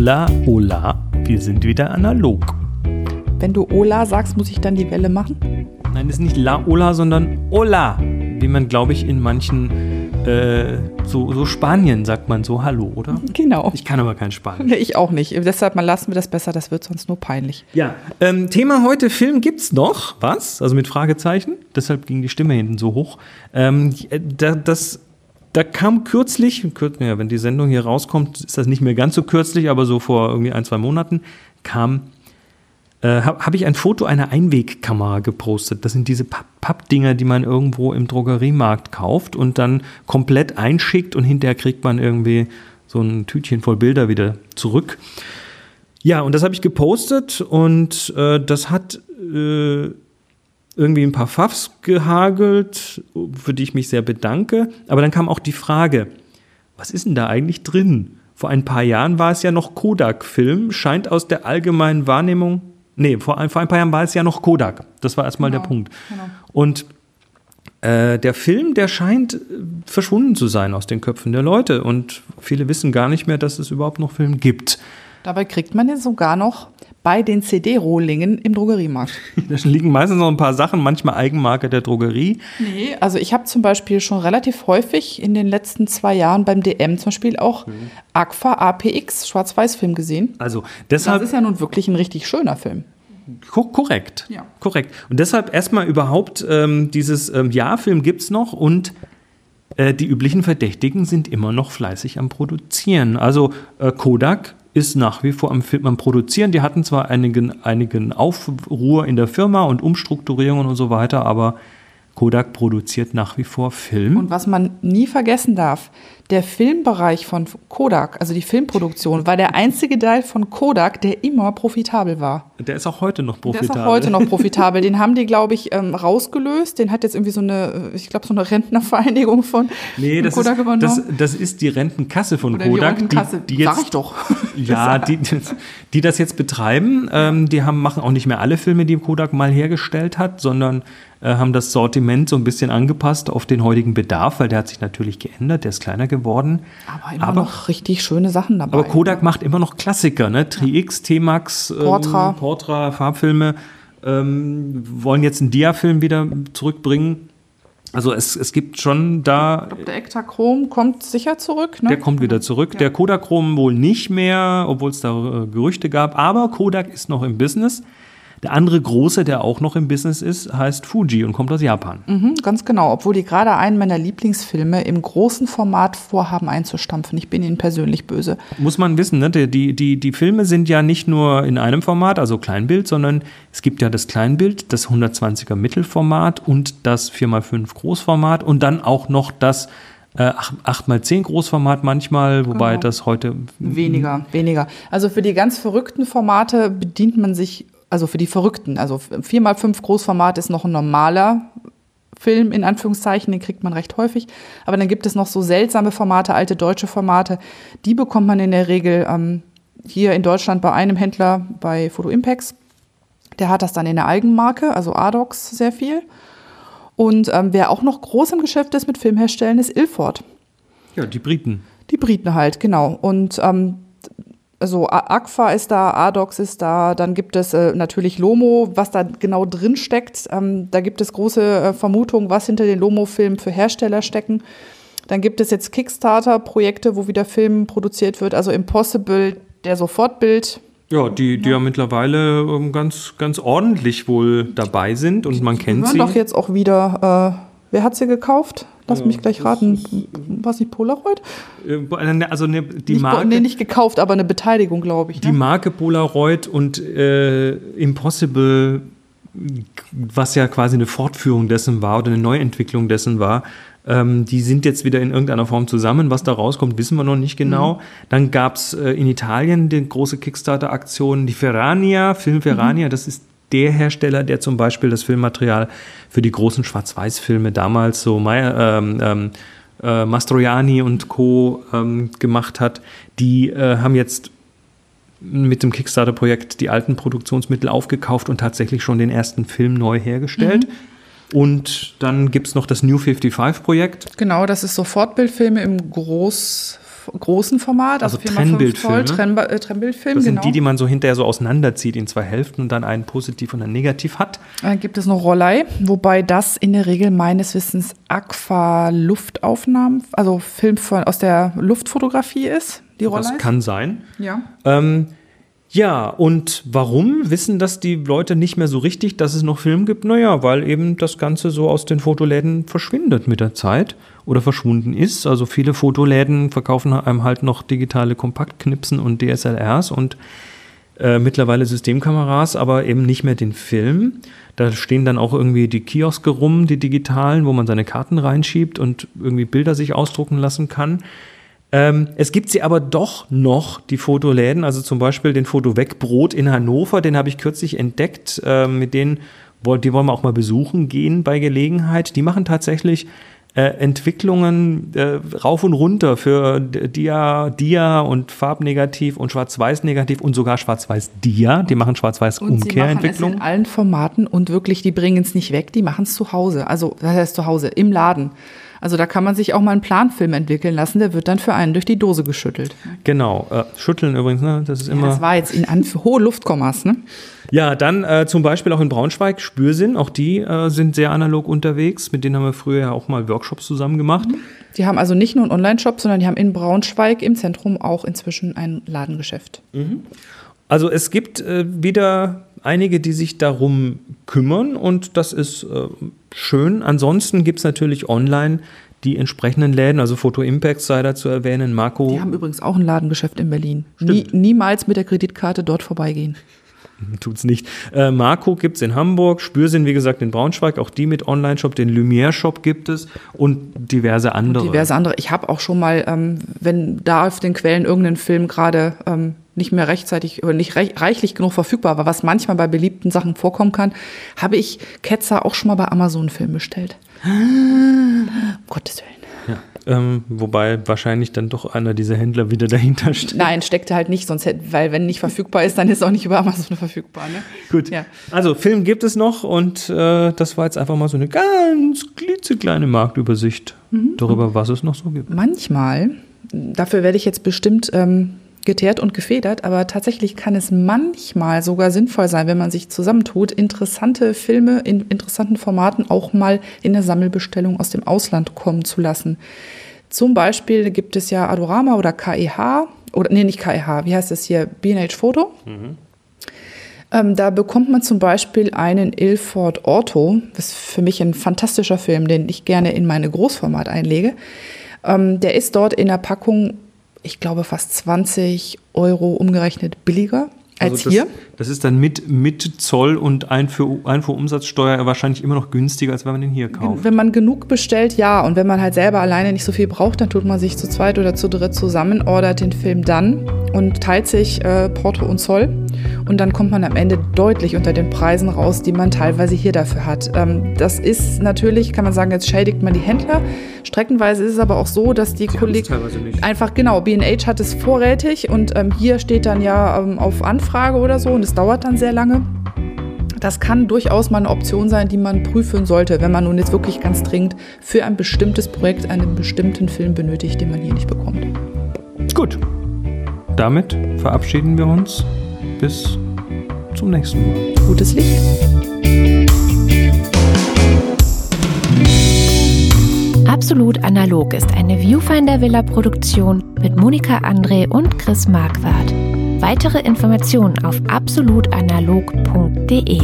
Hola, hola, wir sind wieder analog. Wenn du Ola sagst, muss ich dann die Welle machen? Nein, das ist nicht La Ola, sondern Hola, wie man, glaube ich, in manchen, äh, so, so Spanien sagt man so Hallo, oder? Genau. Ich kann aber kein Spanisch. Ich auch nicht. Deshalb mal lassen wir das besser, das wird sonst nur peinlich. Ja, ähm, Thema heute, Film gibt's noch, was? Also mit Fragezeichen, deshalb ging die Stimme hinten so hoch. Ähm, da, das, da kam kürzlich, wenn die Sendung hier rauskommt, ist das nicht mehr ganz so kürzlich, aber so vor irgendwie ein, zwei Monaten, kam äh, habe hab ich ein Foto einer Einwegkamera gepostet. Das sind diese Papp- Pappdinger, die man irgendwo im Drogeriemarkt kauft und dann komplett einschickt und hinterher kriegt man irgendwie so ein Tütchen voll Bilder wieder zurück. Ja, und das habe ich gepostet und äh, das hat äh, irgendwie ein paar Pfaffs gehagelt, für die ich mich sehr bedanke. Aber dann kam auch die Frage, was ist denn da eigentlich drin? Vor ein paar Jahren war es ja noch Kodak-Film, scheint aus der allgemeinen Wahrnehmung Nee, vor ein, vor ein paar Jahren war es ja noch Kodak. Das war erstmal Genau, der Punkt. genau. Und äh, der Film, der scheint äh, verschwunden zu sein aus den Köpfen der Leute. Und viele wissen gar nicht mehr, dass es überhaupt noch Film gibt. Dabei kriegt man den sogar noch bei den CD-Rohlingen im Drogeriemarkt. Da liegen meistens noch ein paar Sachen, manchmal Eigenmarke der Drogerie. Nee, also ich habe zum Beispiel schon relativ häufig in den letzten zwei Jahren beim DM zum Beispiel auch Agfa APX Schwarz-Weiß-Film gesehen. Also Das deshalb ist ja nun wirklich ein richtig schöner Film. Ko korrekt. Ja. Korrekt. Und deshalb erstmal überhaupt ähm, dieses ähm, Ja-Film gibt es noch und äh, die üblichen Verdächtigen sind immer noch fleißig am Produzieren. Also äh, Kodak ist nach wie vor am Film am Produzieren. Die hatten zwar einigen, einigen Aufruhr in der Firma und Umstrukturierungen und so weiter, aber Kodak produziert nach wie vor Film. Und was man nie vergessen darf, der Filmbereich von Kodak, also die Filmproduktion, war der einzige Teil von Kodak, der immer profitabel war. der ist auch heute noch Der profitabel. ist auch heute noch profitabel. Den haben die, glaube ich, ähm, rausgelöst. Den hat jetzt irgendwie so eine, ich glaube, so eine Rentnervereinigung von Nee, das Kodak ist, übernommen. das, das ist die Rentenkasse von Oder die Kodak. Rentenkasse. Die, die jetzt, Sag ich doch. Ja, die, die das jetzt betreiben, ähm, die haben, machen auch nicht mehr alle Filme, die Kodak mal hergestellt hat, sondern äh, haben das Sortiment so ein bisschen angepasst auf den heutigen Bedarf, weil der hat sich natürlich geändert, der ist kleiner geworden. Aber immer Aber- noch richtig schöne Sachen dabei. Aber Kodak macht immer noch Klassiker, ne? Tri-X, T-Max, ähm, Portra. Portra, Farbfilme, ähm, wollen jetzt einen Dia-Film wieder zurückbringen. Also es, es gibt schon da Ich glaube, der Ektachrom kommt sicher zurück. Ne? Der kommt wieder zurück. Der Kodachrom wohl nicht mehr, obwohl es da äh, Gerüchte gab. Aber Kodak ist noch im Business. Der andere große, der auch noch im Business ist, heißt Fuji und kommt aus Japan. Mhm, ganz genau, obwohl die gerade einen meiner Lieblingsfilme im großen Format vorhaben einzustampfen. Ich bin ihnen persönlich böse. Muss man wissen, ne? die, die, die, Filme sind ja nicht nur in einem Format, also Kleinbild, sondern es gibt ja das Kleinbild, das 120er Mittelformat und das 4x5 Großformat und dann auch noch das äh, 8x10 Großformat manchmal, wobei Genau. das heute Weniger, weniger. Also für die ganz verrückten Formate bedient man sich, also für die verrückten, also 4x5 Großformat ist noch ein normaler Film, in Anführungszeichen, den kriegt man recht häufig. Aber dann gibt es noch so seltsame Formate, alte deutsche Formate. Die bekommt man in der Regel ähm, hier in Deutschland bei einem Händler bei Photo Impex. Der hat das dann in der Eigenmarke, also Adox sehr viel. Und ähm, wer auch noch groß im Geschäft ist mit Filmherstellen, ist Ilford. ja, die Briten. Die Briten halt, genau. Und ähm, also A- Agfa ist da, Adox ist da, dann gibt es äh, natürlich Lomo, was da genau drin steckt. Ähm, da gibt es große äh, Vermutungen, was hinter den Lomo-Filmen für Hersteller stecken. Dann gibt es jetzt Kickstarter-Projekte, wo wieder Film produziert wird. Also Impossible, der Sofortbild. Ja, die, die ja, mittlerweile ähm, ganz, ganz ordentlich wohl dabei sind und man kennt sie. doch jetzt auch wieder, äh, wer hat sie gekauft? Lass mich gleich raten. Was nicht Polaroid? Äh, Also ne, die, Nicht, Marke, nee, nicht gekauft, aber eine Beteiligung, glaube ich. die Ne? Marke Polaroid und äh, Impossible, was ja quasi eine Fortführung dessen war oder eine Neuentwicklung dessen war, ähm, die sind jetzt wieder in irgendeiner Form zusammen. Was da rauskommt, wissen wir noch nicht genau. Mhm. Dann gab es äh, in Italien die große Kickstarter-Aktion, die Ferrania, Film Ferrania, Mhm. das ist der Hersteller, der zum Beispiel das Filmmaterial für die großen Schwarz-Weiß-Filme damals so ähm, ähm, äh, Mastroianni und Co. Ähm, gemacht hat, die äh, haben jetzt mit dem Kickstarter-Projekt die alten Produktionsmittel aufgekauft und tatsächlich schon den ersten Film neu hergestellt. Und dann gibt es noch das New 55-Projekt. Genau, das ist so Fortbildfilme im großen Format, also, Also 4x5 Trennbildfilme? Trennba äh, Trennbildfilm, Das genau. sind die, die man so hinterher so auseinanderzieht in zwei Hälften und dann einen positiv und einen negativ hat. Dann gibt es noch Rollei, wobei das in der Regel meines Wissens Aqua-Luftaufnahmen, also Film von, aus der Luftfotografie ist, die Rollei. Das kann sein. ja. Ähm, ja, und warum wissen das die Leute nicht mehr so richtig, dass es noch Film gibt? Naja, weil eben das Ganze so aus den Fotoläden verschwindet mit der Zeit oder verschwunden ist. Also viele Fotoläden verkaufen einem halt noch digitale Kompaktknipsen und DSLRs und äh, mittlerweile Systemkameras, aber eben nicht mehr den Film. Da stehen dann auch irgendwie die Kioske rum, die digitalen, wo man seine Karten reinschiebt und irgendwie Bilder sich ausdrucken lassen kann. Ähm, es gibt sie aber doch noch, die Fotoläden, also zum Beispiel den Foto Wegbrot in Hannover, den habe ich kürzlich entdeckt, ähm, mit denen, die wollen wir auch mal besuchen gehen bei Gelegenheit. Die machen tatsächlich äh, Entwicklungen äh, rauf und runter für Dia, Dia und Farbnegativ und Schwarz-Weiß-Negativ und sogar Schwarz-Weiß-Dia. Die machen Schwarz-Weiß-Umkehrentwicklung. in allen Formaten und wirklich, die bringen es nicht weg, die machen es zu Hause. Also, was heißt zu Hause? Im Laden. Also da kann man sich auch mal einen Planfilm entwickeln lassen, der wird dann für einen durch die Dose geschüttelt. Genau, äh, schütteln übrigens, ne? das ist Ja, immer. das war jetzt in Anf hohe Luftkommas, ne? Ja, dann äh, zum Beispiel auch in Braunschweig Spürsinn, auch die äh, sind sehr analog unterwegs. Mit denen haben wir früher ja auch mal Workshops zusammen gemacht. Die haben also nicht nur einen Online-Shop, sondern die haben in Braunschweig im Zentrum auch inzwischen ein Ladengeschäft. Also es gibt äh, wieder einige, die sich darum kümmern und das ist äh, schön. Ansonsten gibt es natürlich online die entsprechenden Läden, also Photo Impact sei da zu erwähnen, Marco. Die haben übrigens auch ein Ladengeschäft in Berlin. Nie, niemals mit der Kreditkarte dort vorbeigehen. Tut's nicht. Äh, Marco gibt's in Hamburg, Spürsinn, wie gesagt, in Braunschweig, auch die mit Online-Shop, den Lumière-Shop gibt es und diverse andere. Diverse andere. Ich habe auch schon mal, ähm, wenn da auf den Quellen irgendein Film gerade ähm, nicht mehr rechtzeitig oder nicht reich, reichlich genug verfügbar war, was manchmal bei beliebten Sachen vorkommen kann, habe ich Ketzer auch schon mal bei Amazon Film bestellt. um Gottes Willen. ja. ähm, wobei wahrscheinlich dann doch einer dieser Händler wieder dahinter steht. Nein, steckte halt nicht, sonst hätte, weil wenn nicht verfügbar ist, dann ist auch nicht über Amazon verfügbar. Ne? Gut. Ja. Also Film gibt es noch und äh, das war jetzt einfach mal so eine ganz klitzekleine Marktübersicht Mhm. darüber, was es noch so gibt. Manchmal, dafür werde ich jetzt bestimmt ähm, geteert und gefedert, aber tatsächlich kann es manchmal sogar sinnvoll sein, wenn man sich zusammentut, interessante Filme in interessanten Formaten auch mal in der Sammelbestellung aus dem Ausland kommen zu lassen. Zum Beispiel gibt es ja Adorama oder KEH, oder nee, nicht KEH, wie heißt das hier? B&H Photo. Ähm, da bekommt man zum Beispiel einen Ilford Orto, das ist für mich ein fantastischer Film, den ich gerne in meine Großformat einlege. Ähm, der ist dort in der Packung, ich glaube, fast 20 Euro umgerechnet billiger als Also das, hier. Das ist dann mit, mit Zoll und Einfuhr, Einfuhrumsatzsteuer wahrscheinlich immer noch günstiger, als wenn man den hier kauft. Wenn man genug bestellt, ja. Und wenn man halt selber alleine nicht so viel braucht, dann tut man sich zu zweit oder zu dritt zusammen, ordert den Film dann und teilt sich äh, Porto und Zoll. Und dann kommt man am Ende deutlich unter den Preisen raus, die man teilweise hier dafür hat. Ähm, das ist natürlich, kann man sagen, jetzt schädigt man die Händler. Streckenweise ist es aber auch so, dass die Kollegen teilweise nicht. einfach genau, B&H hat es vorrätig und ähm, hier steht dann ja ähm, auf Anfrage oder so und es dauert dann sehr lange. Das kann durchaus mal eine Option sein, die man prüfen sollte, wenn man nun jetzt wirklich ganz dringend für ein bestimmtes Projekt einen bestimmten Film benötigt, den man hier nicht bekommt. Gut. Damit verabschieden wir uns. Bis zum nächsten Mal. Gutes Licht. Absolut analog ist eine Viewfinder Villa Produktion mit Monika André und Chris Marquardt. Weitere Informationen auf absolutanalog.de.